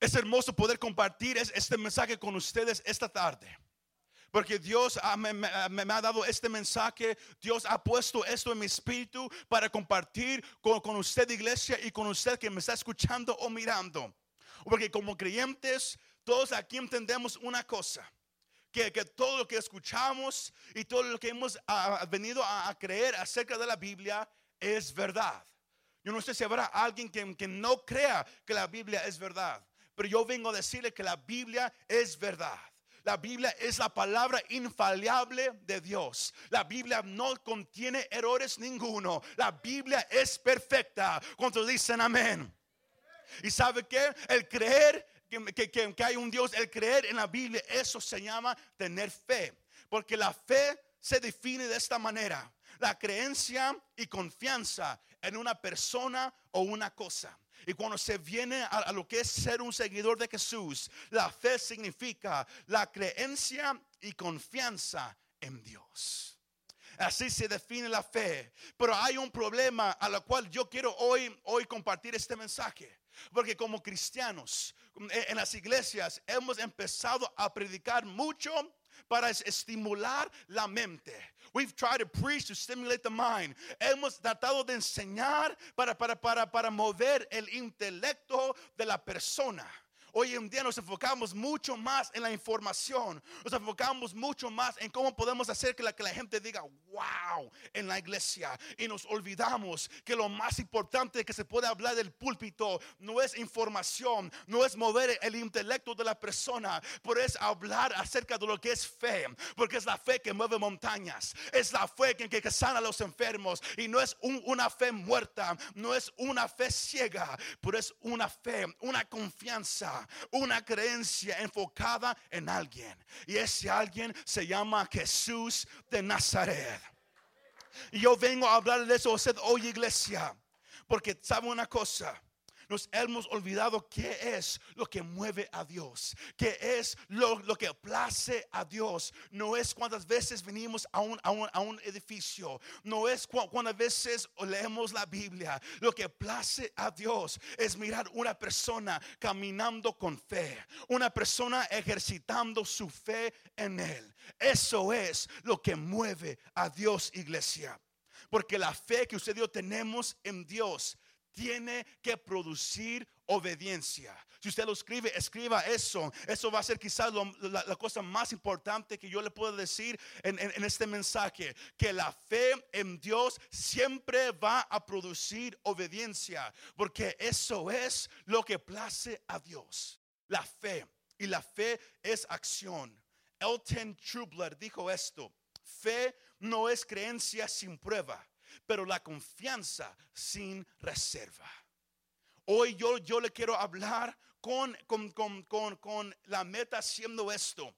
Es hermoso poder compartir este mensaje con ustedes esta tarde. Porque Dios me, ha dado este mensaje, Dios ha puesto esto en mi espíritu para compartir con, con usted iglesia y con usted que me está escuchando o mirando. Porque como creyentes, todos aquí entendemos una cosa. Que, que, todo lo que escuchamos y todo lo que hemos venido a, creer acerca de la Biblia es verdad. Yo no sé si habrá alguien que, que, no crea que la Biblia es verdad, pero yo vengo a decirle que la Biblia es verdad. La Biblia es la palabra infalible de Dios. La Biblia no contiene errores ninguno. La Biblia es perfecta. Cuando dicen amén. Y sabe que el creer que, que, hay un Dios, el creer en la Biblia, eso se llama tener fe. Porque la fe se define de esta manera. La creencia y confianza en una persona o una cosa. Y cuando se viene a, lo que es ser un seguidor de Jesús, la fe significa la creencia y confianza en Dios. Así se define la fe. Pero hay un problema a lo cual yo quiero hoy, hoy compartir este mensaje. Porque como cristianos en las iglesias hemos empezado a predicar mucho para estimular la mente. We've tried to preach to stimulate the mind. Hemos tratado de enseñar para, para, para, para mover el intelecto de la persona. Hoy en día nos enfocamos mucho más en la información, nos enfocamos mucho más en cómo podemos hacer que la, gente diga, wow, en la iglesia. Y nos olvidamos que lo más importante que se puede hablar del púlpito no es información, no es mover el intelecto de la persona, pero es hablar acerca de lo que es fe, porque es la fe que mueve montañas, es la fe que, que, sana a los enfermos y no es una fe muerta, no es una fe ciega, pero es una fe, una confianza una creencia enfocada en alguien. Y ese alguien se llama Jesús de Nazaret. Y yo vengo a hablar de eso usted hoy, iglesia, porque sabe una cosa nos hemos olvidado qué es lo que mueve a Dios, qué es lo, que place a Dios. No es cuántas veces venimos a un, a un, a un edificio, no es cuántas veces leemos la Biblia. Lo que place a Dios es mirar una persona caminando con fe, una persona ejercitando su fe en Él. Eso es lo que mueve a Dios, iglesia. Porque la fe que usted y yo tenemos en Dios tiene que producir obediencia. Si usted lo escribe, escriba eso. Eso va a ser quizás la, cosa más importante que yo le puedo decir en, este mensaje. Que la fe en Dios siempre va a producir obediencia. Porque eso es lo que place a Dios. La fe. Y la fe es acción. Elton Trubler dijo esto. Fe no es creencia sin prueba pero la confianza sin reserva. Hoy yo, yo le quiero hablar con, con, con, con la meta haciendo esto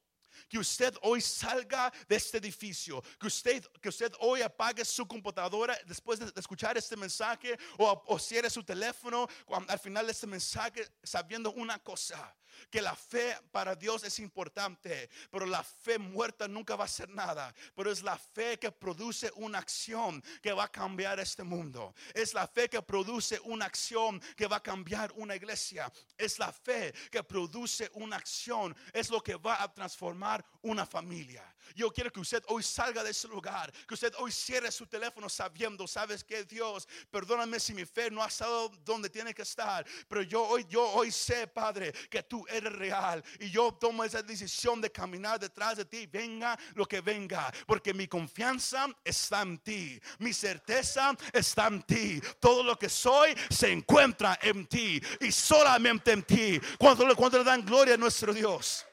que usted hoy salga de este edificio, que usted, que usted hoy apague su computadora después de, escuchar este mensaje o, o cierre su teléfono al final de este mensaje sabiendo una cosa, que la fe para Dios es importante, pero la fe muerta nunca va a ser nada. Pero es la fe que produce una acción que va a cambiar este mundo. Es la fe que produce una acción que va a cambiar una iglesia. Es la fe que produce una acción. Es lo que va a transformar una familia. Yo quiero que usted hoy salga de ese lugar, que usted hoy cierre su teléfono sabiendo, sabes que Dios, perdóname si mi fe no ha estado donde tiene que estar, pero yo hoy yo hoy sé, Padre, que tú eres real y yo tomo esa decisión de caminar detrás de ti, venga lo que venga, porque mi confianza está en ti, mi certeza está en ti, todo lo que soy se encuentra en ti y solamente en ti. Cuando, le dan gloria a nuestro Dios.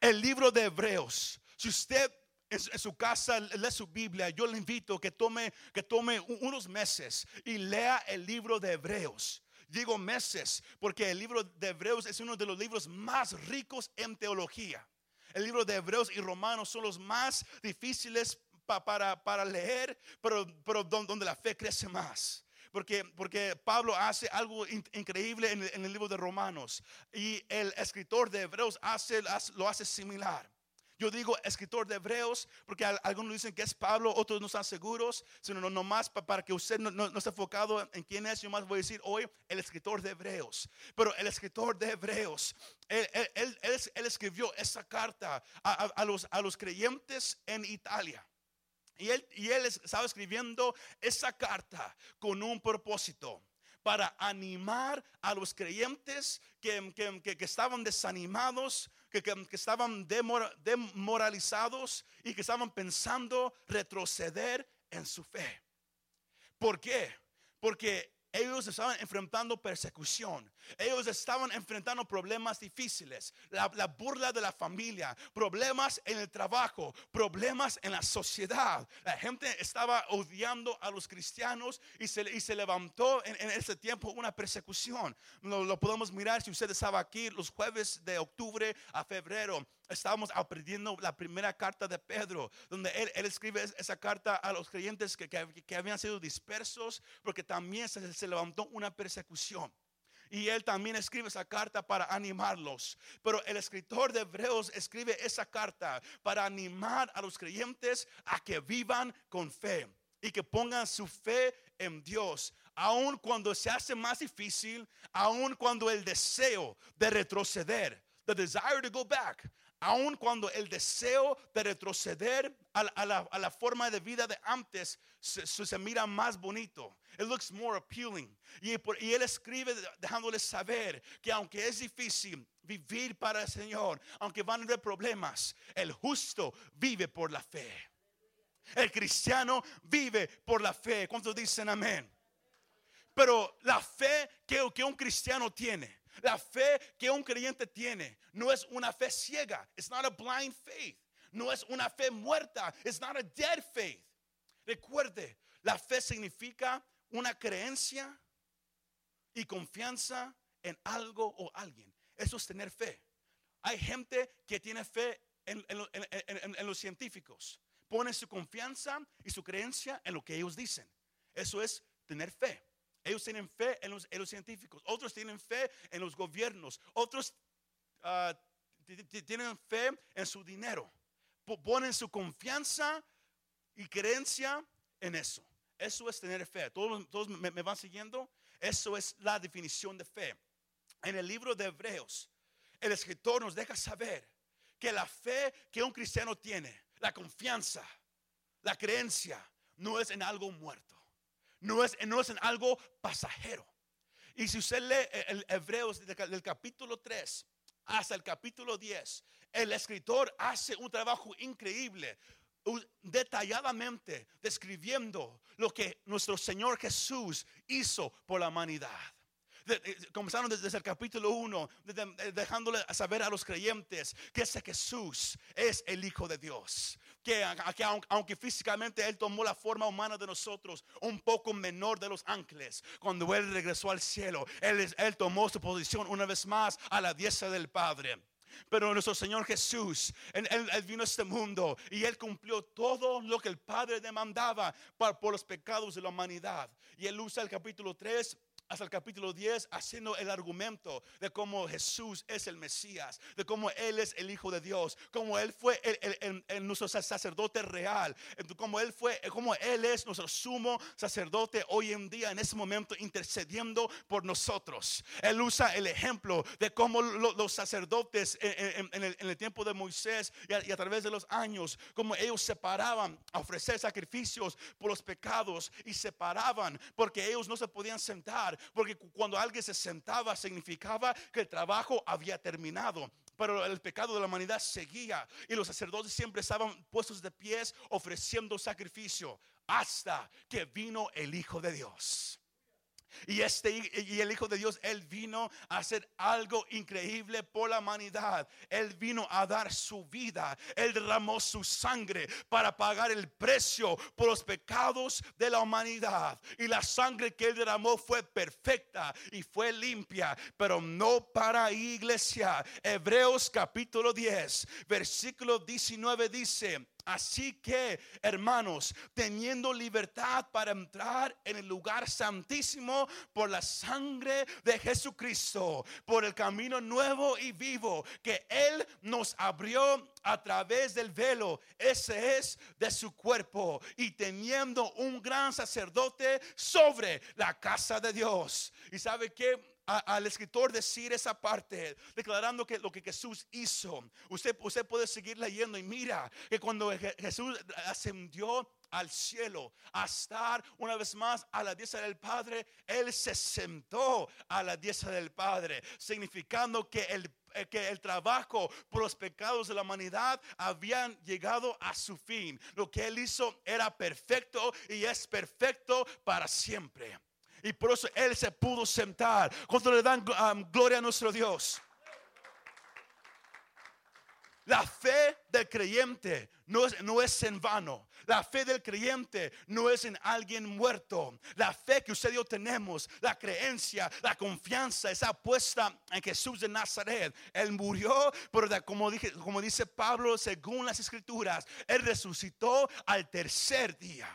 El libro de Hebreos, si usted en su casa lee su Biblia, yo le invito que tome, que tome unos meses y lea el libro de Hebreos. Digo meses porque el libro de Hebreos es uno de los libros más ricos en teología. El libro de Hebreos y Romanos son los más difíciles para, para, leer, pero, pero donde la fe crece más. Porque, porque Pablo hace algo increíble en el, en libro de Romanos y el escritor de Hebreos hace, lo hace similar. Yo digo escritor de Hebreos porque algunos dicen que es Pablo, otros no están seguros, sino no, más para que usted no, esté enfocado en quién es. Yo más voy a decir hoy el escritor de Hebreos. Pero el escritor de Hebreos, él, escribió esa carta a, los, a los creyentes en Italia. Y él, y él estaba escribiendo esa carta con un propósito para animar a los creyentes que, que, estaban desanimados, que, estaban demoralizados y que estaban pensando retroceder en su fe. ¿Por qué? Porque ellos estaban enfrentando persecución. Ellos estaban enfrentando problemas difíciles. La, burla de la familia, problemas en el trabajo, problemas en la sociedad. La gente estaba odiando a los cristianos y se, y se levantó en, ese tiempo una persecución. Lo, lo podemos mirar si usted estaba aquí los jueves de octubre a febrero estábamos aprendiendo la primera carta de Pedro, donde él, escribe esa carta a los creyentes que, que, habían sido dispersos, porque también se, se levantó una persecución. Y él también escribe esa carta para animarlos. Pero el escritor de Hebreos escribe esa carta para animar a los creyentes a que vivan con fe y que pongan su fe en Dios. Aun cuando se hace más difícil, aun cuando el deseo de retroceder, the desire to go back, aun cuando el deseo de retroceder a la, forma de vida de antes se, mira más bonito. It looks more appealing. Y, y él escribe dejándoles saber que aunque es difícil vivir para el Señor, aunque van a haber problemas, el justo vive por la fe. El cristiano vive por la fe. ¿Cuántos dicen amén? Pero la fe que, que un cristiano tiene la fe que un creyente tiene no es una fe ciega. It's not a blind faith. No es una fe muerta. It's not a dead faith. Recuerde, la fe significa una creencia y confianza en algo o alguien. Eso es tener fe. Hay gente que tiene fe en, en, los científicos. Pone su confianza y su creencia en lo que ellos dicen. Eso es tener fe. Ellos tienen fe en los, científicos, otros tienen fe en los gobiernos, otros ah, tienen fe en su dinero. Ponen su confianza y creencia en eso. Eso es tener fe. ¿Todos, me van siguiendo? Eso es la definición de fe. En el libro de Hebreos, el escritor nos deja saber que la fe que un cristiano tiene, la confianza, la creencia, no es en algo muerto no es, no es en algo pasajero. Y si usted lee el Hebreos del capítulo 3 hasta el capítulo 10, el escritor hace un trabajo increíble detalladamente describiendo lo que nuestro Señor Jesús hizo por la humanidad. Comenzaron desde el capítulo 1, dejándole saber a los creyentes que ese Jesús es el Hijo de Dios que, aunque físicamente Él tomó la forma humana de nosotros, un poco menor de los ángeles, cuando Él regresó al cielo, Él, él tomó su posición una vez más a la diestra del Padre. Pero nuestro Señor Jesús, él, vino a este mundo y Él cumplió todo lo que el Padre demandaba por los pecados de la humanidad. Y Él usa el capítulo 3 hasta el capítulo 10 haciendo el argumento de cómo Jesús es el Mesías, de cómo Él es el Hijo de Dios, cómo Él fue el, nuestro sacerdote real, cómo Él fue, Él es nuestro sumo sacerdote hoy en día, en ese momento intercediendo por nosotros. Él usa el ejemplo de cómo los sacerdotes en, el, tiempo de Moisés y a, través de los años, como ellos separaban a ofrecer sacrificios por los pecados y separaban porque ellos no se podían sentar porque cuando alguien se sentaba significaba que el trabajo había terminado. Pero el pecado de la humanidad seguía y los sacerdotes siempre estaban puestos de pies ofreciendo sacrificio hasta que vino el Hijo de Dios. Y, este, y el Hijo de Dios, Él vino a hacer algo increíble por la humanidad. Él vino a dar su vida. Él derramó su sangre para pagar el precio por los pecados de la humanidad. Y la sangre que Él derramó fue perfecta y fue limpia, pero no para iglesia. Hebreos capítulo 10, versículo 19 dice, Así que, hermanos, teniendo libertad para entrar en el lugar santísimo por la sangre de Jesucristo, por el camino nuevo y vivo que Él nos abrió a través del velo, ese es de su cuerpo, y teniendo un gran sacerdote sobre la casa de Dios. ¿Y sabe que al escritor decir esa parte, declarando que lo que Jesús hizo, usted, usted puede seguir leyendo y mira que cuando Jesús ascendió al cielo, a estar una vez más a la diestra del Padre, Él se sentó a la diestra del Padre, significando que el eh, que el trabajo por los pecados de la humanidad habían llegado a su fin. Lo que él hizo era perfecto y es perfecto para siempre. Y por eso Él se pudo sentar. Cuando le dan um, gloria a nuestro Dios. La fe del creyente no es, no es, en vano. La fe del creyente no es en alguien muerto. La fe que usted y yo tenemos, la creencia, la confianza está puesta en Jesús de Nazaret. Él murió, pero como, dije, como dice Pablo, según las escrituras, Él resucitó al tercer día.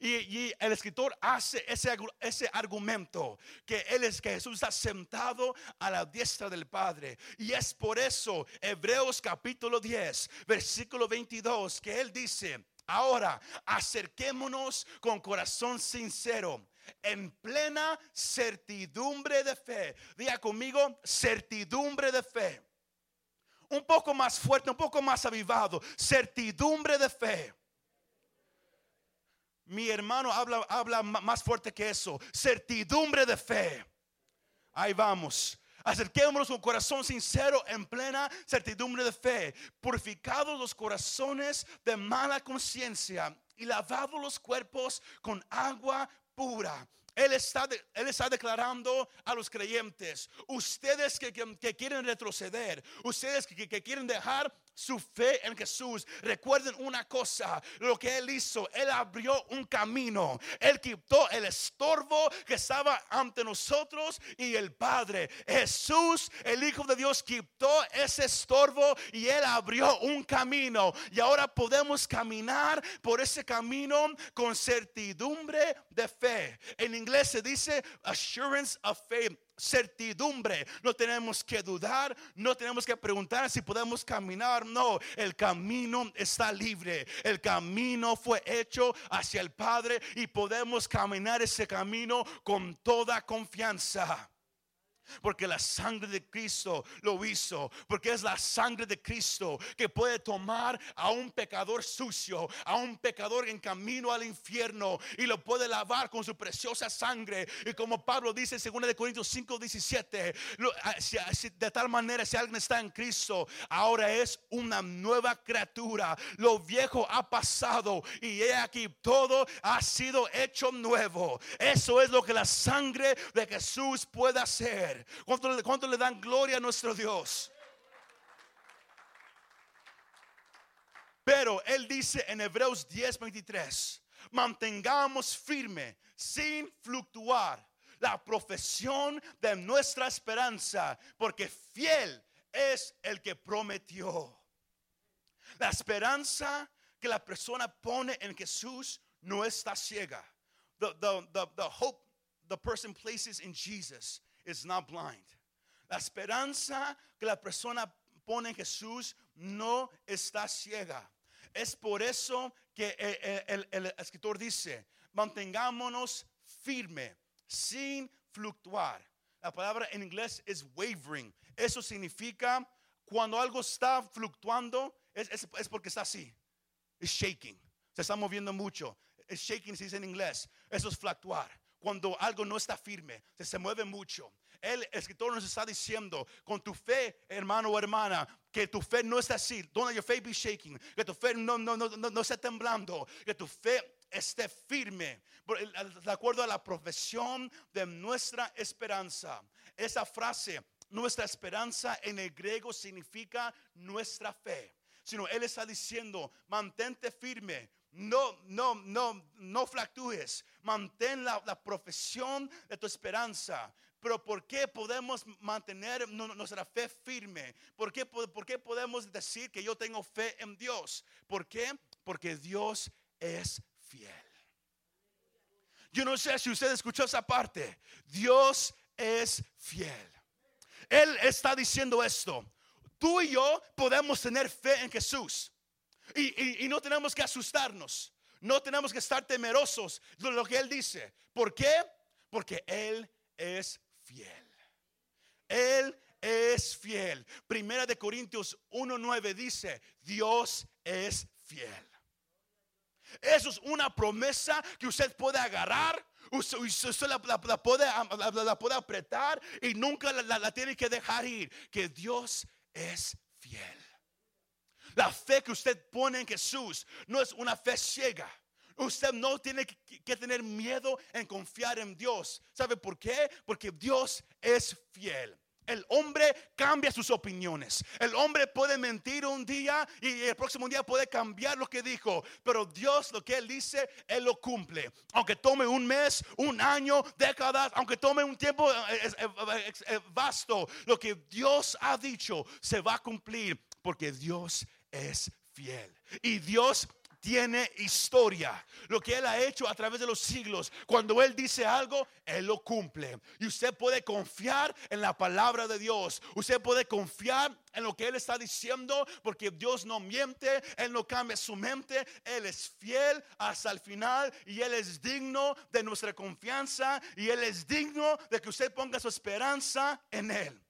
Y, el escritor hace ese, ese argumento que él es que Jesús está sentado a la diestra del Padre. Y es por eso Hebreos capítulo 10, versículo 22, que él dice, ahora acerquémonos con corazón sincero en plena certidumbre de fe. Diga conmigo, certidumbre de fe. Un poco más fuerte, un poco más avivado. Certidumbre de fe mi hermano habla, habla más fuerte que eso. Certidumbre de fe. Ahí vamos. Acerquémonos con corazón sincero en plena certidumbre de fe. Purificados los corazones de mala conciencia y lavados los cuerpos con agua pura. Él está, él está declarando a los creyentes, ustedes que, quieren retroceder, ustedes que, que quieren dejar su fe en Jesús. Recuerden una cosa, lo que Él hizo, Él abrió un camino, Él quitó el estorbo que estaba ante nosotros y el Padre. Jesús, el Hijo de Dios, quitó ese estorbo y Él abrió un camino. Y ahora podemos caminar por ese camino con certidumbre de fe. En inglés se dice assurance of faith certidumbre. No tenemos que dudar, no tenemos que preguntar si podemos caminar. No, el camino está libre. El camino fue hecho hacia el Padre y podemos caminar ese camino con toda confianza. Porque la sangre de Cristo lo hizo. Porque es la sangre de Cristo que puede tomar a un pecador sucio, a un pecador en camino al infierno y lo puede lavar con su preciosa sangre. Y como Pablo dice en 2 de Corintios 5, 17, ah, ah, de tal manera si alguien está en Cristo, ahora es una nueva criatura. Lo viejo ha pasado y he aquí todo ha sido hecho nuevo. Eso es lo que la sangre de Jesús puede hacer. ¿Cuánto, le dan gloria a nuestro Dios? Pero Él dice en Hebreos 10:23, mantengamos firme, sin fluctuar, la profesión de nuestra esperanza, porque fiel es el que prometió. La esperanza que la persona pone en Jesús no está ciega. The, the, the hope the person places in Jesus is not blind. La esperanza que la persona pone en Jesús no está ciega. Es por eso que el, el, escritor dice, mantengámonos firme, sin fluctuar. La palabra en inglés es wavering. Eso significa cuando algo está fluctuando, es, es, es porque está así. Es shaking. Se está moviendo mucho. Es shaking se dice en inglés. Eso es fluctuar cuando algo no está firme, se, se mueve mucho. El escritor nos está diciendo, con tu fe, hermano o hermana, que tu fe no está así. Don't your faith be shaking. Que tu fe no, no, no, no, esté temblando. Que tu fe esté firme. De acuerdo a la profesión de nuestra esperanza. Esa frase, nuestra esperanza en el griego significa nuestra fe. Sino Él está diciendo, mantente firme no, no, no, no fluctúes. Mantén la, profesión de tu esperanza. Pero ¿por qué podemos mantener nuestra fe firme? ¿Por qué, ¿Por qué podemos decir que yo tengo fe en Dios? ¿Por qué? Porque Dios es fiel. Yo no sé si usted escuchó esa parte. Dios es fiel. Él está diciendo esto. Tú y yo podemos tener fe en Jesús. Y, no tenemos que asustarnos. No tenemos que estar temerosos de lo que Él dice. ¿Por qué? Porque Él es fiel. Él es fiel. Primera de Corintios 1.9 dice, Dios es fiel. Eso es una promesa que usted puede agarrar. Usted, la, puede, la, puede, apretar y nunca la tiene que dejar ir. Que Dios es fiel. La fe que usted pone en Jesús no es una fe ciega. Usted no tiene que, tener miedo en confiar en Dios. ¿Sabe por qué? Porque Dios es fiel. El hombre cambia sus opiniones. El hombre puede mentir un día y el próximo día puede cambiar lo que dijo. Pero Dios lo que Él dice, Él lo cumple. Aunque tome un mes, un año, décadas, aunque tome un tiempo eh, eh, eh, vasto, lo que Dios ha dicho se va a cumplir porque Dios es fiel. Y Dios tiene historia. Lo que Él ha hecho a través de los siglos. Cuando Él dice algo, Él lo cumple. Y usted puede confiar en la palabra de Dios. Usted puede confiar en lo que Él está diciendo. Porque Dios no miente. Él no cambia su mente. Él es fiel hasta el final. Y Él es digno de nuestra confianza. Y Él es digno de que usted ponga su esperanza en Él.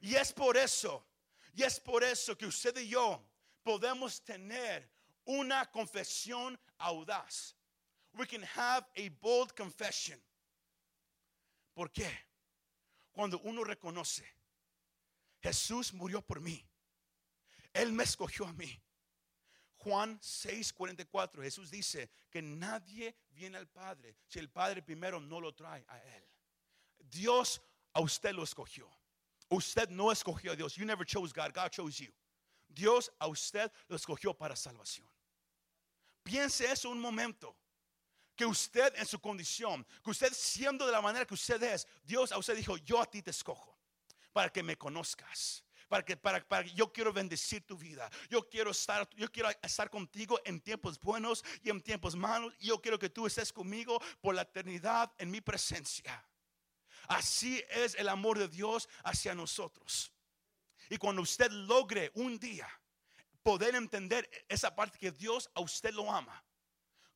Y es por eso. Y es por eso que usted y yo podemos tener una confesión audaz. We can have a bold confession. ¿Por qué? Cuando uno reconoce, Jesús murió por mí. Él me escogió a mí. Juan 6:44, Jesús dice que nadie viene al Padre si el Padre primero no lo trae a Él. Dios a usted lo escogió. Usted no escogió a Dios. You never chose God, God chose you. Dios a usted lo escogió para salvación. Piense eso un momento. Que usted en su condición, que usted siendo de la manera que usted es, Dios a usted dijo, yo a ti te escojo para que me conozcas. Para que, para, para yo quiero bendecir tu vida. Yo quiero estar, yo quiero estar contigo en tiempos buenos y en tiempos malos. Y yo quiero que tú estés conmigo por la eternidad en mi presencia. Así es el amor de Dios hacia nosotros. Y cuando usted logre un día poder entender esa parte que Dios a usted lo ama.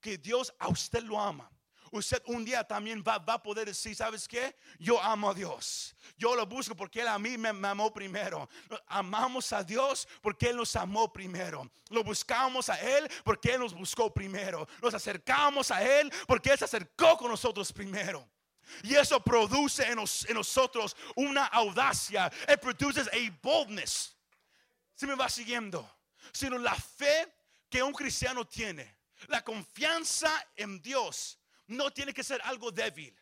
Que Dios a usted lo ama. Usted un día también va, va, a poder decir, ¿sabes qué? Yo amo a Dios. Yo lo busco porque Él a mí me, amó primero. Amamos a Dios porque Él nos amó primero. Lo buscamos a Él porque Él nos buscó primero. Nos acercamos a Él porque Él se acercó con nosotros primero. Y eso produce en, nosotros una audacia. It produces a boldness. Si me va siguiendo sino la fe que un cristiano tiene. La confianza en Dios no tiene que ser algo débil,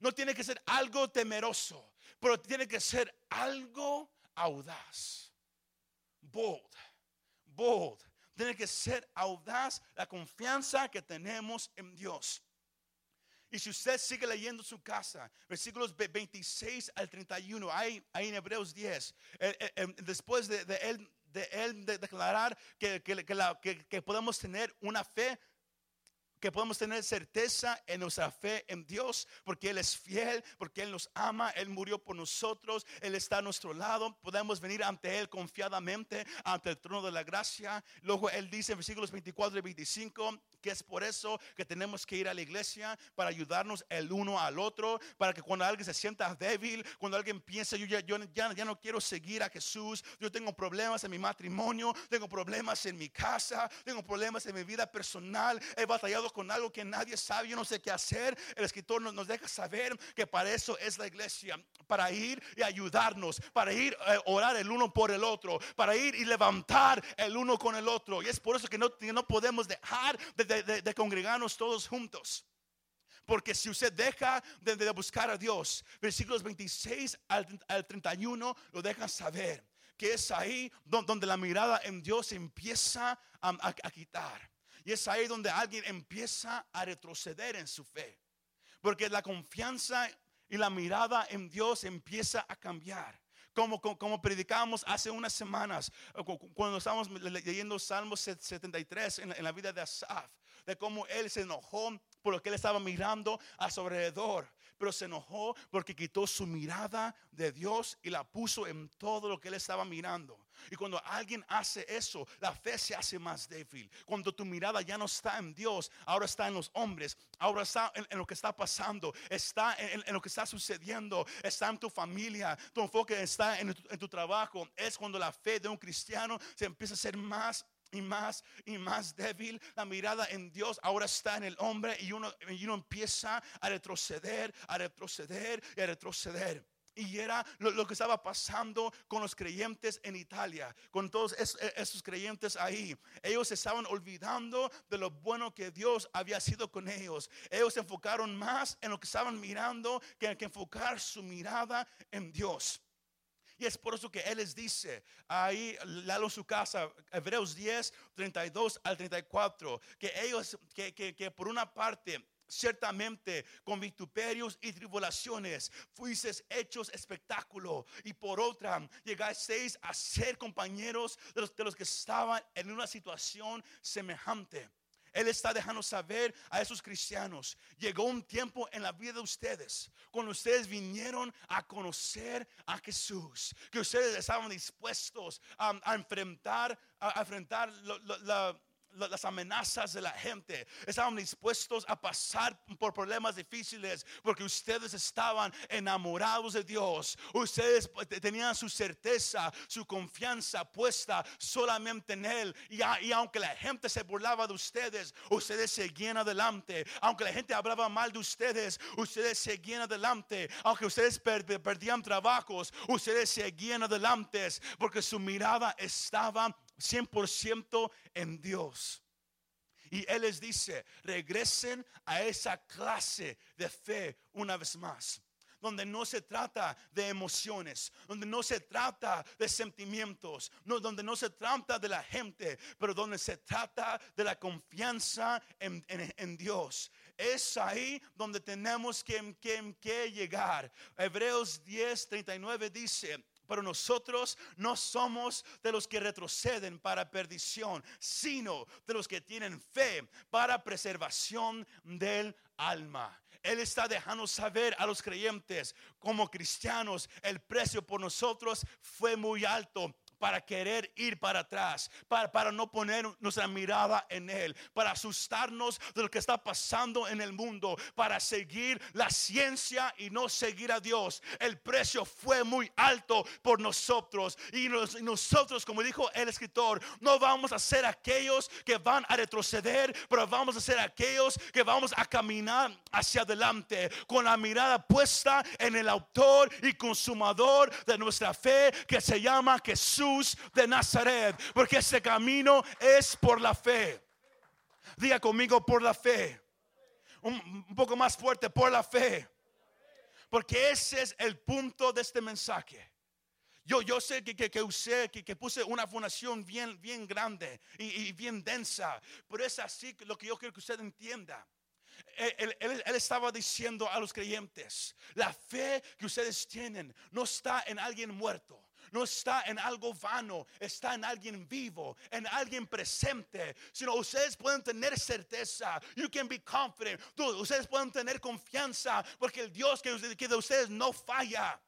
no tiene que ser algo temeroso, pero tiene que ser algo audaz. Bold, bold. Tiene que ser audaz la confianza que tenemos en Dios. Y si usted sigue leyendo su casa, versículos 26 al 31, hay, hay en Hebreos 10, eh, eh, em, después de, él de Él declarar que, que, podemos tener una fe que podemos tener certeza en nuestra fe en Dios, porque Él es fiel, porque Él nos ama, Él murió por nosotros, Él está a nuestro lado, podemos venir ante Él confiadamente, ante el trono de la gracia. Luego Él dice en versículos 24 y 25, que es por eso que tenemos que ir a la iglesia para ayudarnos el uno al otro, para que cuando alguien se sienta débil, cuando alguien piensa, yo ya, yo ya, ya no quiero seguir a Jesús, yo tengo problemas en mi matrimonio, tengo problemas en mi casa, tengo problemas en mi vida personal, he batallado con algo que nadie sabe, yo no sé qué hacer, el escritor nos, deja saber que para eso es la iglesia, para ir y ayudarnos, para ir a eh, orar el uno por el otro, para ir y levantar el uno con el otro. Y es por eso que no, no podemos dejar de de, congregarnos todos juntos. Porque si usted deja de, buscar a Dios, versículos 26 al, al 31 lo dejan saber. Que es ahí donde la mirada en Dios empieza a, quitar. Y es ahí donde alguien empieza a retroceder en su fe. Porque la confianza y la mirada en Dios empieza a cambiar. Como, como, como predicamos hace unas semanas, cuando estábamos leyendo Salmos 73 en la, en la vida de Asaf, de cómo él se enojó por lo que él estaba mirando a su alrededor pero se enojó porque quitó su mirada de Dios y la puso en todo lo que él estaba mirando. Y cuando alguien hace eso, la fe se hace más débil. Cuando tu mirada ya no está en Dios, ahora está en los hombres, ahora está en, lo que está pasando, está en, lo que está sucediendo, está en tu familia, tu enfoque está en tu, en tu trabajo. Es cuando la fe de un cristiano se empieza a ser más y más y más débil. La mirada en Dios ahora está en el hombre y uno, y uno empieza a retroceder, a retroceder y a retroceder. Y era lo, que estaba pasando con los creyentes en Italia, con todos e, esos, creyentes ahí. Ellos estaban olvidando de lo bueno que Dios había sido con ellos. Ellos se enfocaron más en lo que estaban mirando que, que enfocar su mirada en Dios. Y es por eso que Él les dice, ahí, lalo en su casa, Hebreos 10, 32 al 34, que ellos, que, que, que por una parte, Ciertamente con vituperios y tribulaciones fuisteis hechos espectáculo y por otra llegasteis a ser compañeros de los, de los que estaban en una situación semejante. Él está dejando saber a esos cristianos, llegó un tiempo en la vida de ustedes, cuando ustedes vinieron a conocer a Jesús, que ustedes estaban dispuestos a, enfrentar, a, enfrentar la las amenazas de la gente. Estaban dispuestos a pasar por problemas difíciles porque ustedes estaban enamorados de Dios. Ustedes tenían su certeza, su confianza puesta solamente en Él. Y, aunque la gente se burlaba de ustedes, ustedes seguían adelante. Aunque la gente hablaba mal de ustedes, ustedes seguían adelante. Aunque ustedes perdían trabajos, ustedes seguían adelante porque su mirada estaba 100% en Dios. Y Él les dice, regresen a esa clase de fe una vez más donde no se trata de emociones, donde no se trata de sentimientos, no, donde no se trata de la gente, pero donde se trata de la confianza en, Dios. Es ahí donde tenemos que, que, que llegar. Hebreos 10, 39 dice, pero nosotros no somos de los que retroceden para perdición, sino de los que tienen fe para preservación del alma. Él está dejando saber a los creyentes como cristianos, el precio por nosotros fue muy alto para querer ir para atrás, para, para no poner nuestra mirada en Él, para asustarnos de lo que está pasando en el mundo, para seguir la ciencia y no seguir a Dios. El precio fue muy alto por nosotros y, nosotros, como dijo el escritor, no vamos a ser aquellos que van a retroceder, pero vamos a ser aquellos que vamos a caminar hacia adelante con la mirada puesta en el autor y consumador de nuestra fe que se llama Jesús de Nazaret, porque ese camino es por la fe. Diga conmigo por la fe. Un, poco más fuerte, por la fe. Porque ese es el punto de este mensaje. Yo, yo sé que, que, que usé, que, que, puse una fundación bien, bien grande y, bien densa, pero es así lo que yo quiero que usted entienda. Él, él, él, estaba diciendo a los creyentes, la fe que ustedes tienen no está en alguien muerto no está en algo vano, está en alguien vivo, en alguien presente. Sino ustedes pueden tener certeza. You can be confident. ustedes pueden tener confianza porque el Dios que, que de ustedes no falla.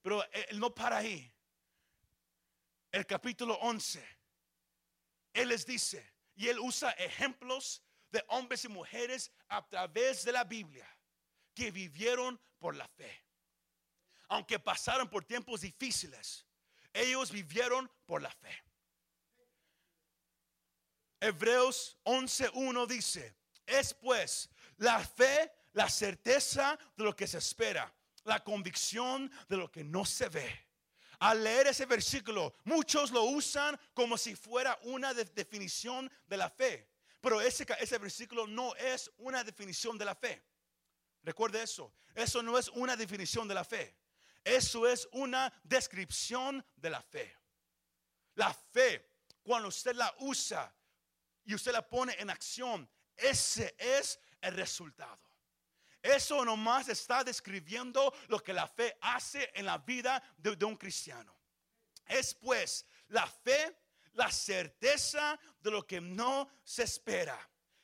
Pero Él no para ahí. El capítulo 11. Él les dice, y Él usa ejemplos de hombres y mujeres a través de la Biblia que vivieron por la fe aunque pasaron por tiempos difíciles, ellos vivieron por la fe. Hebreos 11.1 dice, es pues la fe, la certeza de lo que se espera, la convicción de lo que no se ve. Al leer ese versículo, muchos lo usan como si fuera una definición de la fe. Pero ese, ese versículo no es una definición de la fe. Recuerde eso. Eso no es una definición de la fe. Eso es una descripción de la fe. La fe, cuando usted la usa y usted la pone en acción, ese es el resultado. Eso nomás está describiendo lo que la fe hace en la vida de, un cristiano. Es pues la fe, la certeza de lo que no se espera.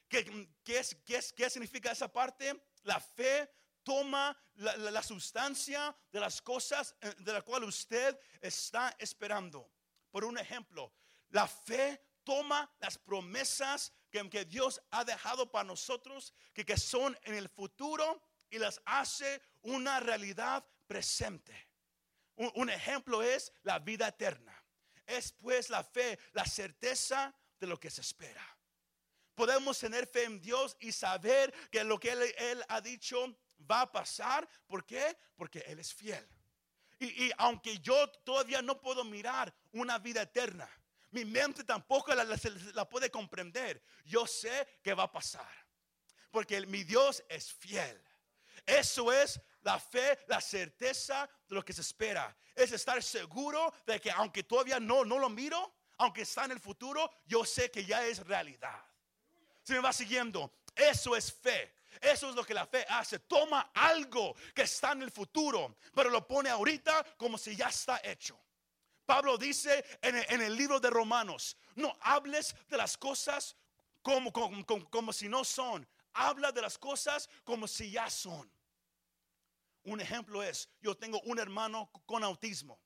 ¿Qué, qué es- qué significa esa parte? La fe toma la, la- sustancia de las cosas eh, de la cual usted está esperando. Por un ejemplo, la fe toma las promesas que, que Dios ha dejado para nosotros, que, que son en el futuro, y las hace una realidad presente. Un ejemplo es la vida eterna. Es pues la fe, la certeza de lo que se espera. Podemos tener fe en Dios y saber que lo que Él, ha dicho va a pasar. ¿Por qué? Porque Él es fiel. Y, aunque yo todavía no puedo mirar una vida eterna, mi mente tampoco la, puede comprender. Yo sé que va a pasar. Porque mi Dios es fiel. Eso es la fe, la certeza de lo que se espera. Es estar seguro de que aunque todavía no lo miro, aunque está en el futuro, yo sé que ya es realidad. Si me va siguiendo, eso es fe. Eso es lo que la fe hace. Toma algo que está en el futuro, pero lo pone ahorita como si ya está hecho. Pablo dice en el, libro de Romanos, no hables de las cosas como, como, como- como si no son. Habla de las cosas como si ya son. Un ejemplo es, yo tengo un hermano con autismo.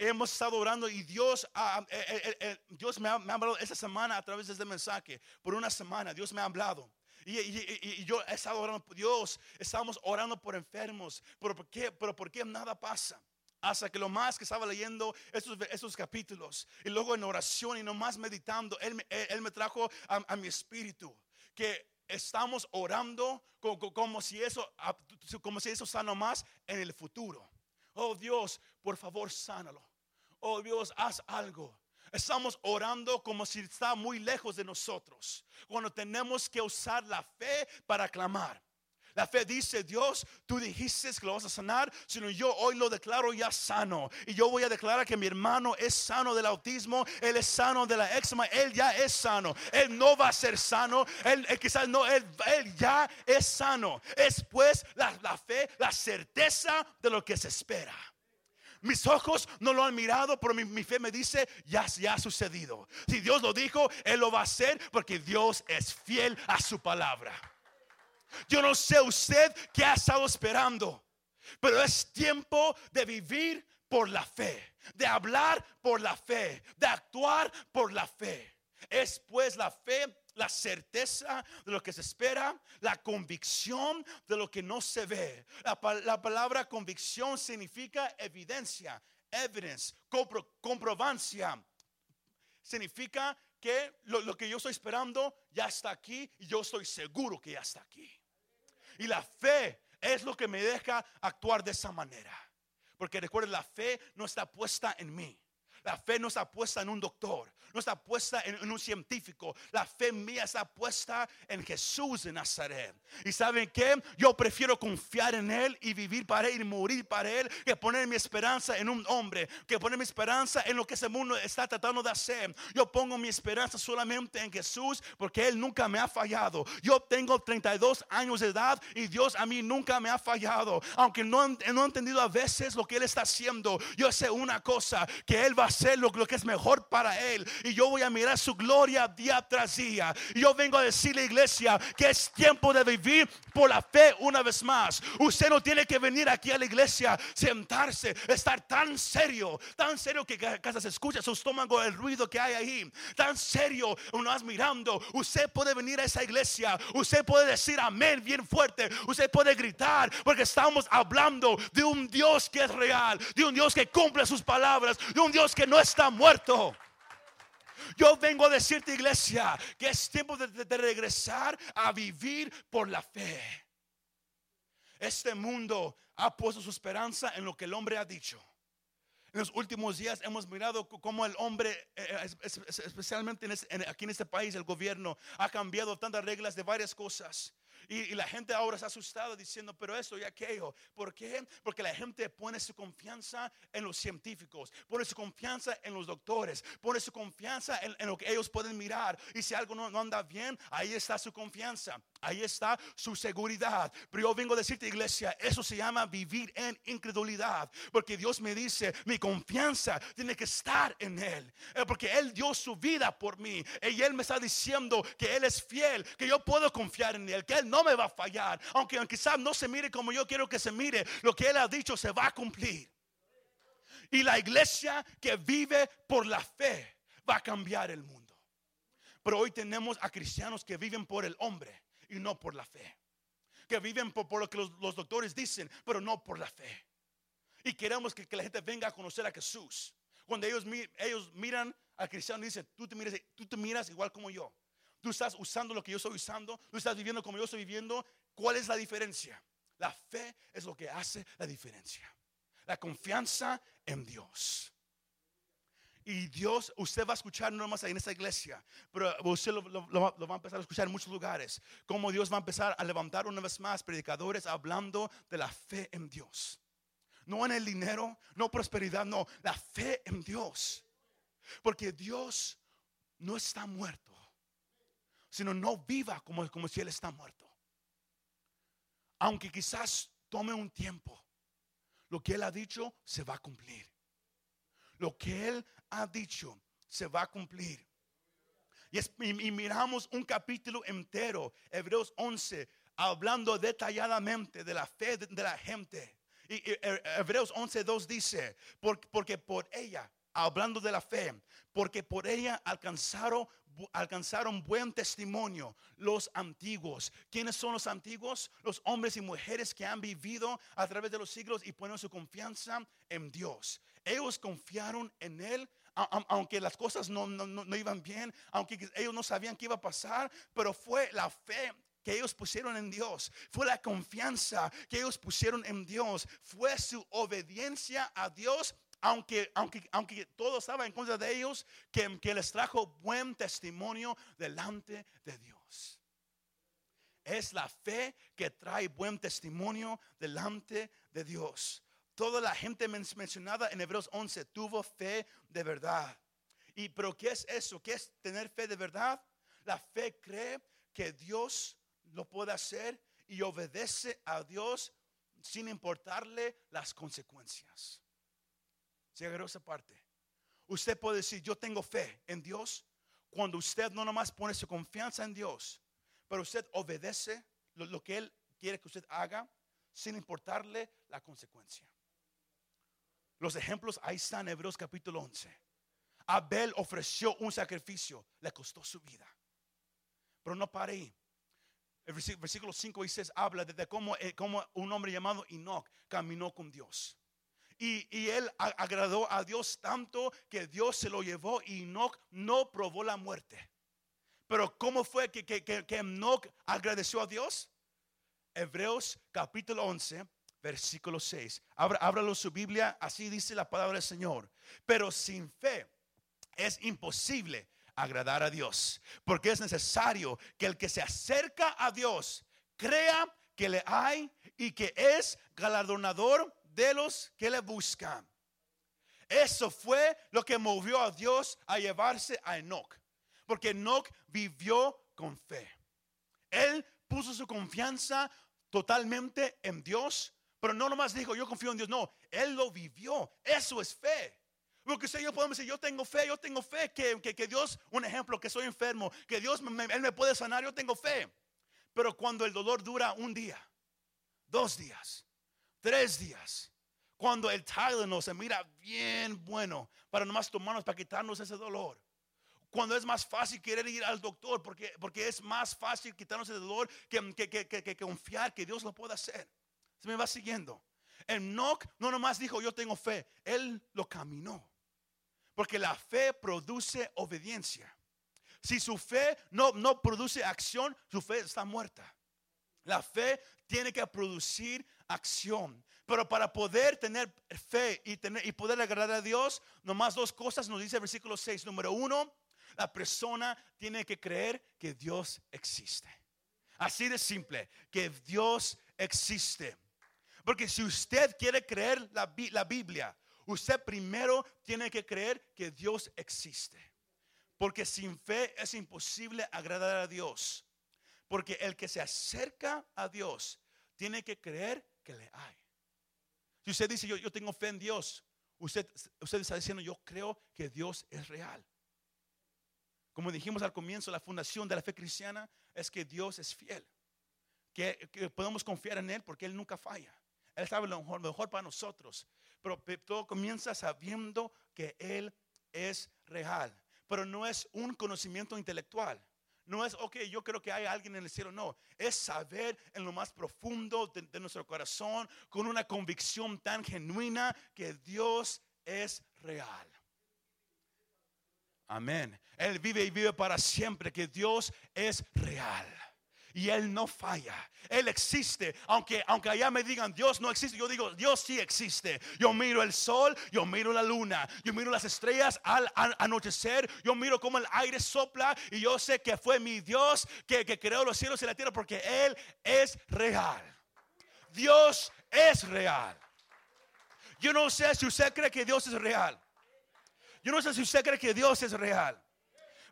Hemos estado orando y Dios, eh, Dios me ha, hablado esta semana a través de este mensaje. Por una semana Dios me ha hablado. Y, yo he estado orando por Dios, estamos orando por enfermos. Pero ¿por qué, pero ¿por qué nada pasa? Hasta que lo más que estaba leyendo esos, esos capítulos y luego en oración y nomás meditando, Él, él, me trajo a, mi espíritu que estamos orando co- co- como, si eso, como si eso está nomás en el futuro. Oh Dios, por favor, sánalo. Oh Dios, haz algo. Estamos orando como si está muy lejos de nosotros. Cuando tenemos que usar la fe para clamar. La fe dice, Dios, tú dijiste que lo vas a sanar, sino yo hoy lo declaro ya sano. Y yo voy a declarar que mi hermano es sano del autismo, él es sano de la eczema, él ya es sano. Él no va a ser sano, él, él quizás no, él, él ya es sano. Es pues la, la fe, la certeza de lo que se espera. Mis ojos no lo han mirado, pero mi, mi fe me dice, ya, ya ha sucedido. Si Dios lo dijo, Él lo va a hacer porque Dios es fiel a su palabra. Yo no sé usted qué ha estado esperando, pero es tiempo de vivir por la fe, de hablar por la fe, de actuar por la fe. Es pues la fe, la certeza de lo que se espera, la convicción de lo que no se ve. La, pa- la palabra convicción significa evidencia, evidence, compro- comprobancia significa que lo, lo que yo estoy esperando ya está aquí y yo estoy seguro que ya está aquí. Y la fe es lo que me deja actuar de esa manera. Porque recuerden, la fe no está puesta en mí. La fe no está puesta en un doctor, no está puesta en, un científico. La fe mía está puesta en Jesús de Nazaret. Y saben qué? Yo prefiero confiar en Él y vivir para Él y morir para Él que poner mi esperanza en un hombre, que poner mi esperanza en lo que ese mundo está tratando de hacer. Yo pongo mi esperanza solamente en Jesús porque Él nunca me ha fallado. Yo tengo 32 años de edad y Dios a mí nunca me ha fallado. Aunque no, no he entendido a veces lo que Él está haciendo, yo sé una cosa, que Él va a hacer lo, que es mejor para Él. Yo voy a mirar su gloria día tras día. Y yo vengo a decirle, iglesia, que es tiempo de vivir por la fe una vez más. Usted no tiene que venir aquí a la iglesia, sentarse, estar tan serio, tan serio que ca- casi se escucha su estómago, el ruido que hay ahí. Tan serio, uno mirando. Usted puede venir a esa iglesia. Usted puede decir amén bien fuerte. Usted puede gritar porque estamos hablando de un Dios que es real, de un Dios que cumple sus palabras, de un Dios que no está muerto. Yo vengo a decirte, iglesia, que es tiempo de, regresar a vivir por la fe. Este mundo ha puesto su esperanza en lo que el hombre ha dicho. En los últimos días hemos mirado cómo el hombre, eh, es- especialmente en es- en- aquí en este país, el gobierno ha cambiado tantas reglas de varias cosas. Y, y, la gente ahora está asustada diciendo, pero esto y aquello. ¿Por qué? Porque la gente pone su confianza en los científicos, pone su confianza en los doctores, pone su confianza en, en lo que ellos pueden mirar. Y si algo no, no, anda bien, ahí está su confianza, ahí está su seguridad. Pero yo vengo a decirte, iglesia, eso se llama vivir en incredulidad. Porque Dios me dice, mi confianza tiene que estar en Él. Eh, porque Él dio su vida por mí. Y Él me está diciendo que Él es fiel, que yo puedo confiar en Él, que Él no me va a fallar. Aunque quizás no se mire como yo quiero que se mire, lo que Él ha dicho se va a cumplir. Y la iglesia que vive por la fe va a cambiar el mundo. Pero hoy tenemos a cristianos que viven por el hombre y no por la fe. Que viven por, lo que los, doctores dicen, pero no por la fe. Y queremos que, la gente venga a conocer a Jesús. Cuando ellos, miran al cristiano y dicen, tú te miras igual como yo. Tú estás usando lo que yo estoy usando. Tú estás viviendo como yo estoy viviendo. ¿Cuál es la diferencia? La fe es lo que hace la diferencia. La confianza en Dios. Y Dios, usted va a escuchar no más en esta iglesia, pero usted lo, lo, lo, va a empezar a escuchar en muchos lugares. Como Dios va a empezar a levantar una vez más predicadores hablando de la fe en Dios. No en el dinero, no prosperidad, no, la fe en Dios. Porque Dios no está muerto, sino no viva como, como si Él está muerto. Aunque quizás tome un tiempo, lo que Él ha dicho se va a cumplir. Lo que Él ha dicho se va a cumplir. Y, es, y, miramos un capítulo entero, Hebreos 11, hablando detalladamente de la fe de, la gente. Y, y Hebreos 11, 2 dice, porque, porque por ella, hablando de la fe, porque por ella alcanzaron alcanzaron buen testimonio los antiguos. ¿Quiénes son los antiguos? Los hombres y mujeres que han vivido a través de los siglos y ponen su confianza en Dios. Ellos confiaron en Él aunque las cosas no, no, no, iban bien, aunque ellos no sabían qué iba a pasar, pero fue la fe que ellos pusieron en Dios, fue la confianza que ellos pusieron en Dios, fue su obediencia a Dios aunque, aunque, aunque todo estaba en contra de ellos, que, que les trajo buen testimonio delante de Dios. Es la fe que trae buen testimonio delante de Dios. Toda la gente mencionada en Hebreos 11 tuvo fe de verdad. ¿Y pero qué es eso? ¿Qué es tener fe de verdad? La fe cree que Dios lo puede hacer y obedece a Dios sin importarle las consecuencias. Se agarró esa parte. Usted puede decir, yo tengo fe en Dios cuando usted no nomás pone su confianza en Dios, pero usted obedece lo, que Él quiere que usted haga sin importarle la consecuencia. Los ejemplos ahí están en Hebreos capítulo 11. Abel ofreció un sacrificio, le costó su vida. Pero no para. El versículo 5 y 6 habla de, cómo, eh, cómo un hombre llamado Enoch caminó con Dios. Y, y, él agradó a Dios tanto que Dios se lo llevó y Enoch no probó la muerte. Pero ¿cómo fue que, que, que, que Enoch agradeció a Dios? Hebreos capítulo 11, versículo 6. Ábralo su Biblia, así dice la palabra del Señor. Pero sin fe es imposible agradar a Dios, porque es necesario que el que se acerca a Dios crea que le hay y que es galardonador de los que le buscan. Eso fue lo que movió a Dios a llevarse a Enoch. Porque Enoch vivió con fe. Él puso su confianza totalmente en Dios. Pero no nomás dijo, yo confío en Dios. No, él lo vivió. Eso es fe. Porque usted yo podemos decir, yo tengo fe, yo tengo fe que, que, que Dios, un ejemplo, que soy enfermo, que Dios me, Él me puede sanar, yo tengo fe. Pero cuando el dolor dura un día, dos días, tres días. Cuando el Tylenol se mira bien bueno para nomás tomarnos, para quitarnos ese dolor. Cuando es más fácil querer ir al doctor, porque, porque es más fácil quitarnos ese dolor que, que, que, que, confiar que Dios lo puede hacer. Se me va siguiendo. Enoch no nomás dijo yo tengo fe, él lo caminó. Porque la fe produce obediencia. Si su fe no, no produce acción, su fe está muerta. La fe tiene que producir acción. Pero para poder tener fe y, tener, y poder agradar a Dios, nomás dos cosas nos dice el versículo 6. Número uno, la persona tiene que creer que Dios existe. Así de simple, que Dios existe. Porque si usted quiere creer la, la Biblia, usted primero tiene que creer que Dios existe. Porque sin fe es imposible agradar a Dios. Porque el que se acerca a Dios tiene que creer que le hay. Si usted dice, yo, yo tengo fe en Dios, usted, usted está diciendo, yo creo que Dios es real. Como dijimos al comienzo, la fundación de la fe cristiana es que Dios es fiel. Que, podemos confiar en Él porque Él nunca falla. Él sabe lo mejor para nosotros. Pero todo comienza sabiendo que Él es real. Pero no es un conocimiento intelectual. No es, ok, yo creo que hay alguien en el cielo. No, es saber en lo más profundo de, nuestro corazón, con una convicción tan genuina que Dios es real. Amén. Él vive y vive para siempre, que Dios es real y Él no falla. Él existe. Aunque, aunque allá me digan Dios no existe, yo digo Dios sí existe. Yo miro el sol, yo miro la luna, yo miro las estrellas al, anochecer, yo miro cómo el aire sopla y yo sé que fue mi Dios que, que creó los cielos y la tierra porque Él es real. Dios es real. Yo no sé si usted cree que Dios es real. Yo no sé si usted cree que Dios es real.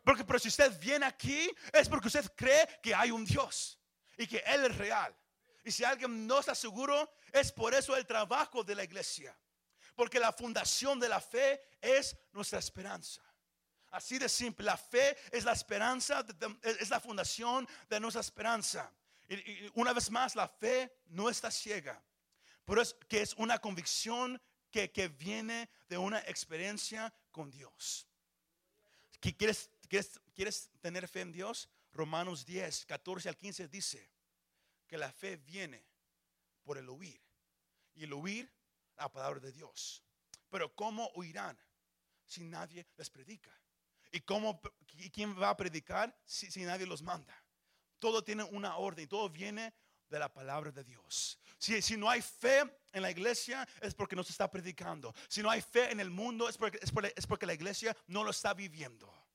Porque pero si usted viene aquí es porque usted cree que hay un Dios y que Él es real. Y si alguien no está seguro, es por eso el trabajo de la iglesia. Porque la fundación de la fe es nuestra esperanza. Así de simple, la fe es la esperanza, es la fundación de nuestra esperanza. Y, una vez más, la fe no está ciega, pero es que es una convicción que, que viene de una experiencia con Dios. ¿Quieres ¿Quieres, tener fe en Dios? Romanos 10, 14 al 15 dice que la fe viene por el oír. Y el oír la palabra de Dios. Pero ¿cómo oirán si nadie les predica? ¿Y, cómo, quién va a predicar si, si nadie los manda? Todo tiene una orden, todo viene de la palabra de Dios. Si, si, no hay fe en la iglesia es porque no se está predicando. Si no hay fe en el mundo es porque, es porque la iglesia no lo está viviendo.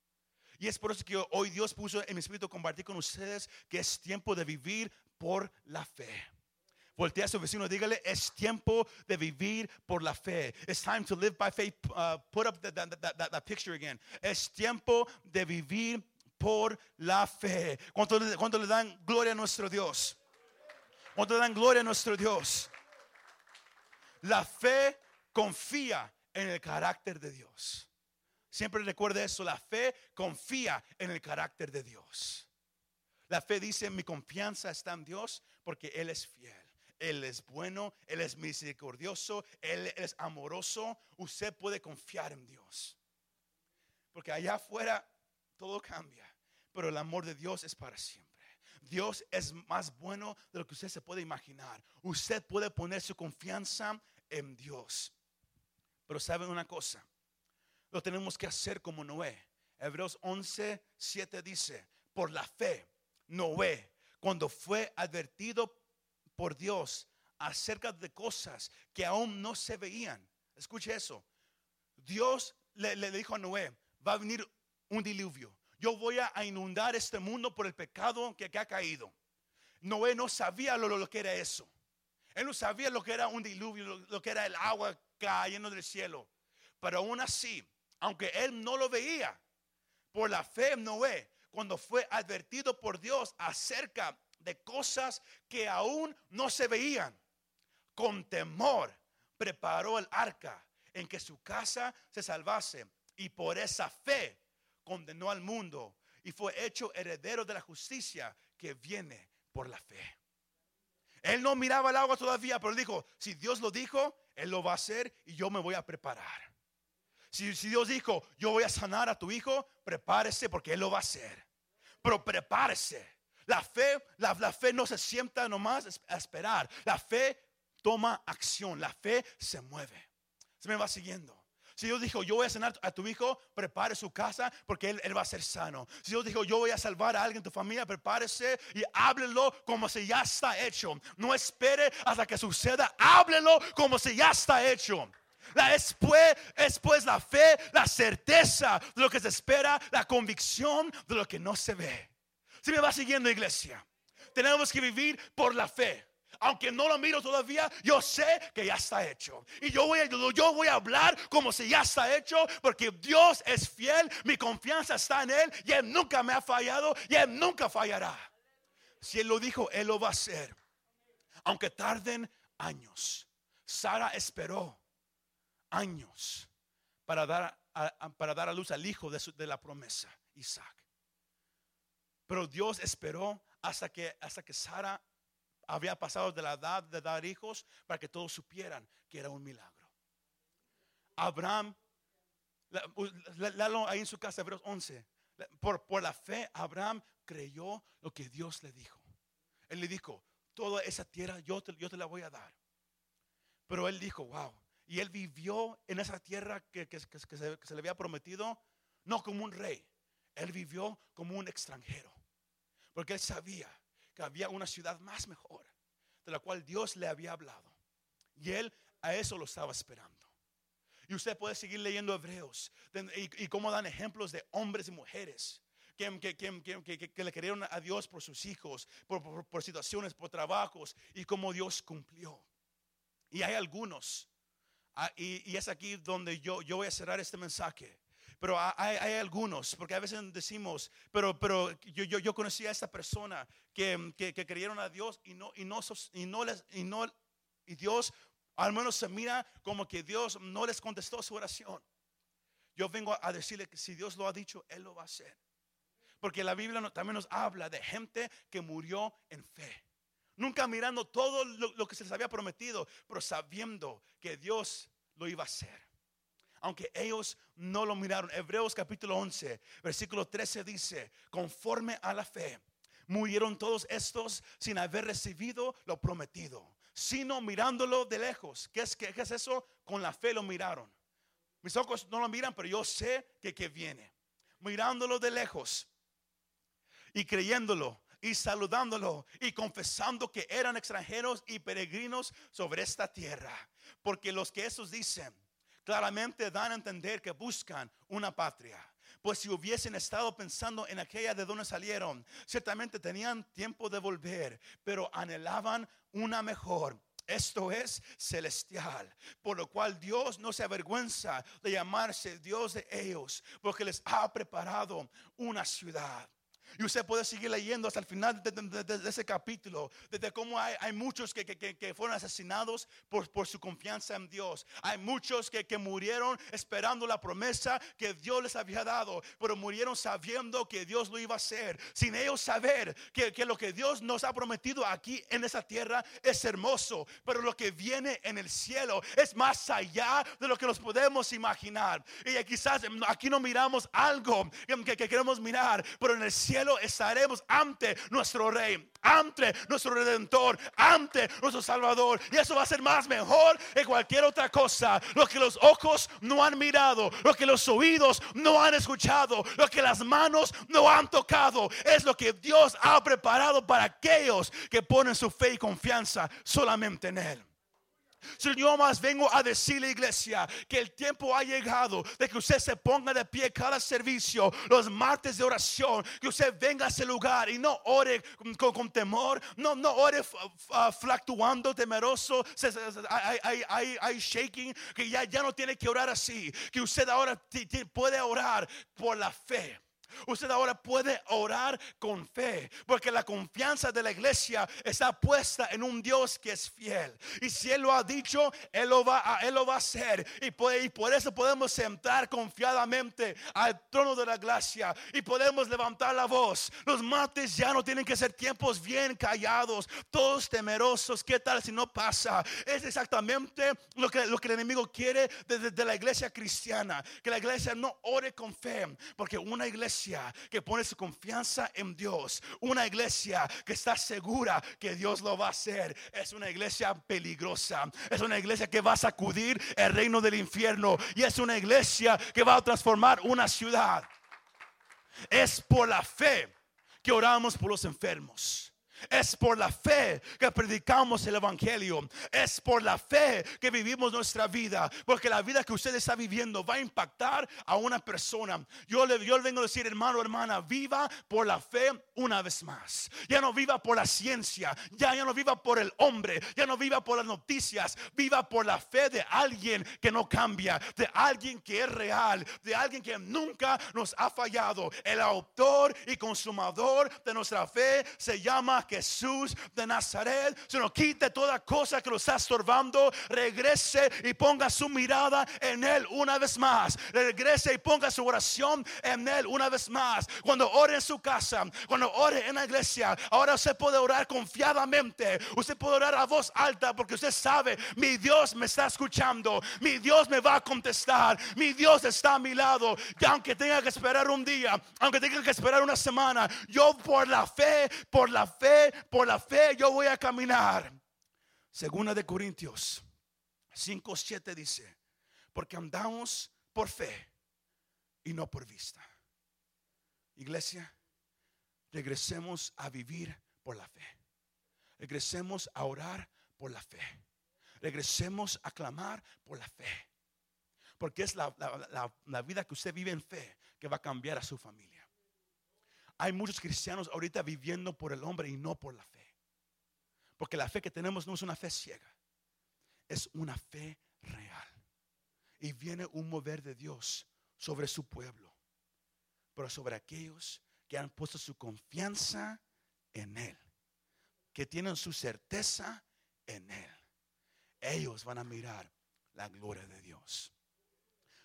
Y es por eso que hoy Dios puso en mi espíritu compartir con ustedes que es tiempo de vivir por la fe. Voltea a su vecino, dígale, es tiempo de vivir por la fe. It's time to live by faith. Uh, put up that, picture again. Es tiempo de vivir por la fe. ¿Cuánto, ¿Cuánto, le dan gloria a nuestro Dios? ¿Cuánto le dan gloria a nuestro Dios? La fe confía en el carácter de Dios. Siempre recuerde eso, la fe confía en el carácter de Dios. La fe dice, mi confianza está en Dios porque Él es fiel. Él es bueno, Él es misericordioso, Él es amoroso. Usted puede confiar en Dios. Porque allá afuera todo cambia, pero el amor de Dios es para siempre. Dios es más bueno de lo que usted se puede imaginar. Usted puede poner su confianza en Dios. Pero saben una cosa, lo tenemos que hacer como Noé. Hebreos 11, 7 dice, por la fe, Noé, cuando fue advertido por Dios acerca de cosas que aún no se veían, escuche eso, Dios le, dijo a Noé, va a venir un diluvio. Yo voy a inundar este mundo por el pecado que, ha caído. Noé no sabía lo, lo, que era eso. Él no sabía lo que era un diluvio, lo, lo que era el agua cayendo del cielo. Pero aún así, aunque él no lo veía, por la fe Noé, cuando fue advertido por Dios acerca de cosas que aún no se veían, con temor preparó el arca en que su casa se salvase y por esa fe condenó al mundo y fue hecho heredero de la justicia que viene por la fe. Él no miraba el agua todavía, pero dijo, si Dios lo dijo, Él lo va a hacer y yo me voy a preparar. Si, Dios dijo, yo voy a sanar a tu hijo, prepárese porque Él lo va a hacer. Pero prepárese. La fe, la, fe no se sienta nomás a esperar. La fe toma acción. La fe se mueve. Se me va siguiendo. Si Dios dijo, yo voy a sanar a tu hijo, prepare su casa porque él, él, va a ser sano. Si Dios dijo, yo voy a salvar a alguien en tu familia, prepárese y háblelo como si ya está hecho. No espere hasta que suceda, háblelo como si ya está hecho. La después, después la fe, la certeza de lo que se espera, la convicción de lo que no se ve. Si me va siguiendo, iglesia. tenemos que vivir por la fe. Aunque no lo miro todavía, yo sé que ya está hecho. Y yo voy, a, yo voy a hablar como si ya está hecho, porque Dios es fiel, mi confianza está en Él y Él nunca me ha fallado y Él nunca fallará. Si Él lo dijo, Él lo va a hacer. Aunque tarden años. Sara esperó años para dar a, para dar a luz al hijo de, la promesa, Isaac. Pero Dios esperó hasta que, hasta que Sara había pasado de la edad de dar hijos para que todos supieran que era un milagro. Abraham, léalo ahí en su casa, Hebreos 11. Por, por la fe, Abraham creyó lo que Dios le dijo. Él le dijo, toda esa tierra yo te, yo te la voy a dar. Pero él dijo, wow. Y él vivió en esa tierra que, se, le había prometido, no como un rey. Él vivió como un extranjero. Porque él sabía que había una ciudad más mejor, de la cual Dios le había hablado. Y él a eso lo estaba esperando. Y usted puede seguir leyendo Hebreos y, cómo dan ejemplos de hombres y mujeres que, le querían a Dios por sus hijos, por, situaciones, por trabajos y cómo Dios cumplió. Y hay algunos, ah, y, es aquí donde yo, yo voy a cerrar este mensaje. Pero hay, algunos, porque a veces decimos, pero, pero yo, yo, yo conocí a esta persona que, que, creyeron a Dios y no, y no, y no les, y no, y Dios al menos se mira como que Dios no les contestó su oración. Yo vengo a decirle que si Dios lo ha dicho, Él lo va a hacer. Porque la Biblia también nos habla de gente que murió en fe. Nunca mirando todo lo, que se les había prometido, pero sabiendo que Dios lo iba a hacer aunque ellos no lo miraron. Hebreos capítulo 11, versículo 13 dice, conforme a la fe, murieron todos estos sin haber recibido lo prometido, sino mirándolo de lejos. ¿Qué es, qué, es eso? Con la fe lo miraron. Mis ojos no lo miran, pero yo sé que, que viene. Mirándolo de lejos y creyéndolo y saludándolo y confesando que eran extranjeros y peregrinos sobre esta tierra. Porque los que esos dicen, claramente dan a entender que buscan una patria. Pues si hubiesen estado pensando en aquella de donde salieron, ciertamente tenían tiempo de volver, pero anhelaban una mejor. Esto es celestial, por lo cual Dios no se avergüenza de llamarse Dios de ellos, porque les ha preparado una ciudad. Y usted puede seguir leyendo hasta el final de, ese capítulo, desde cómo hay, muchos que, fueron asesinados por, por, su confianza en Dios. Hay muchos que, murieron esperando la promesa que Dios les había dado, pero murieron sabiendo que Dios lo iba a hacer, sin ellos saber que, lo que Dios nos ha prometido aquí en esa tierra es hermoso, pero lo que viene en el cielo es más allá de lo que nos podemos imaginar. Y quizás aquí no miramos algo que queremos mirar, pero en el cielo estaremos ante nuestro Rey, ante nuestro Redentor, ante nuestro Salvador. Y eso va a ser más mejor que cualquier otra cosa. Lo que los ojos no han mirado, lo que los oídos no han escuchado, lo que las manos no han tocado, es lo que Dios ha preparado para aquellos que ponen su fe y confianza solamente en Él. Señor, más vengo a decirle, iglesia, que el tiempo ha llegado de que usted se ponga de pie cada servicio, los martes de oración, que usted venga a ese lugar y no ore con, temor, no, no ore fluctuando, temeroso, hay, shaking, que ya, ya no tiene que orar así, que usted ahora puede orar por la fe. Usted ahora puede orar con fe, porque la confianza de la iglesia está puesta en un Dios que es fiel. Y si Él lo ha dicho, Él lo va a, él lo va a hacer. Y por, eso podemos sentar confiadamente al trono de la gracia y podemos levantar la voz. Los martes ya no tienen que ser tiempos bien callados, todos temerosos. ¿Qué tal si no pasa? Es exactamente lo que, lo que el enemigo quiere desde la iglesia cristiana, que la iglesia no ore con fe, porque una iglesia que pone su confianza en Dios, una iglesia que está segura que Dios lo va a hacer, es una iglesia peligrosa, es una iglesia que va a sacudir el reino del infierno y es una iglesia que va a transformar una ciudad. Es por la fe que oramos por los enfermos. Es por la fe que predicamos el Evangelio. Es por la fe que vivimos nuestra vida. Porque la vida que usted está viviendo va a impactar a una persona. Yo le, yo le vengo a decir, hermano, hermana, viva por la fe una vez más. Ya no viva por la ciencia. Ya, ya no viva por el hombre. Ya no viva por las noticias. Viva por la fe de alguien que no cambia. De alguien que es real. De alguien que nunca nos ha fallado. El autor y consumador de nuestra fe se llama Jesús de Nazaret. Se nos quite toda cosa que lo está estorbando. Regrese y ponga su mirada en Él una vez más. Regrese y ponga su oración en Él una vez más. Cuando ore en su casa, cuando ore en la iglesia, ahora usted puede orar confiadamente. Usted puede orar a voz alta porque usted sabe, mi Dios me está escuchando. Mi Dios me va a contestar. Mi Dios está a mi lado. Y aunque tenga que esperar un día, aunque tenga que esperar una semana, yo por la fe, por la fe, por la fe, yo voy a caminar. Segunda de Corintios 5, 7 dice, porque andamos por fe y no por vista. Iglesia, regresemos a vivir por la fe. Regresemos a orar por la fe. Regresemos a clamar por la fe. Porque es la, la vida que usted vive en fe que va a cambiar a su familia. Hay muchos cristianos ahorita viviendo por el hombre y no por la fe. Porque la fe que tenemos no es una fe ciega, es una fe real. Y viene un mover de Dios sobre su pueblo, pero sobre aquellos que han puesto su confianza en Él, que tienen su certeza en Él. Ellos van a mirar la gloria de Dios.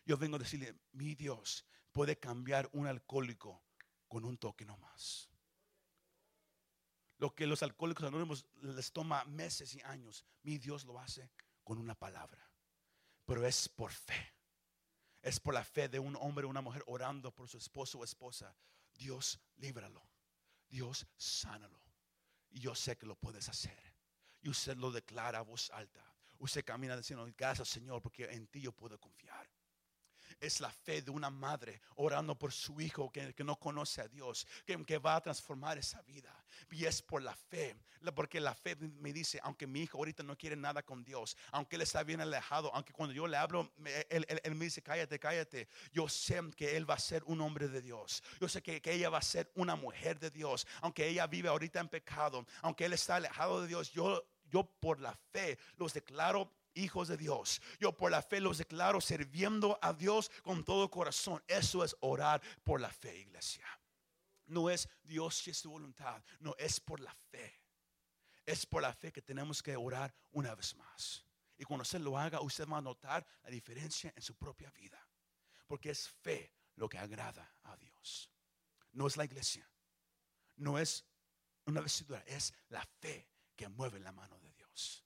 Yo vengo a decirle, mi Dios puede cambiar un alcohólico con un toque nomás. Lo que los alcohólicos anónimos les toma meses y años, mi Dios lo hace con una palabra. Pero es por fe. Es por la fe de un hombre o una mujer orando por su esposo o esposa. Dios líbralo. Dios sánalo. Y yo sé que lo puedes hacer. Y usted lo declara a voz alta. Usted camina diciendo, gracias Señor, porque en ti yo puedo confiar es la fe de una madre orando por su hijo que, no conoce a Dios, que, que, va a transformar esa vida. Y es por la fe, porque la fe me dice, aunque mi hijo ahorita no quiere nada con Dios, aunque él está bien alejado, aunque cuando yo le hablo, él, me dice, cállate, cállate, yo sé que él va a ser un hombre de Dios. Yo sé que, que ella va a ser una mujer de Dios, aunque ella vive ahorita en pecado, aunque él está alejado de Dios, yo yo por la fe los declaro hijos de Dios. Yo por la fe los declaro sirviendo a Dios con todo corazón. Eso es orar por la fe, iglesia. No es Dios si es su voluntad, no es por la fe. Es por la fe que tenemos que orar una vez más. Y cuando usted lo haga, usted va a notar la diferencia en su propia vida. Porque es fe lo que agrada a Dios. No es la iglesia. No es una vestidura, es la fe que mueve la mano de Dios.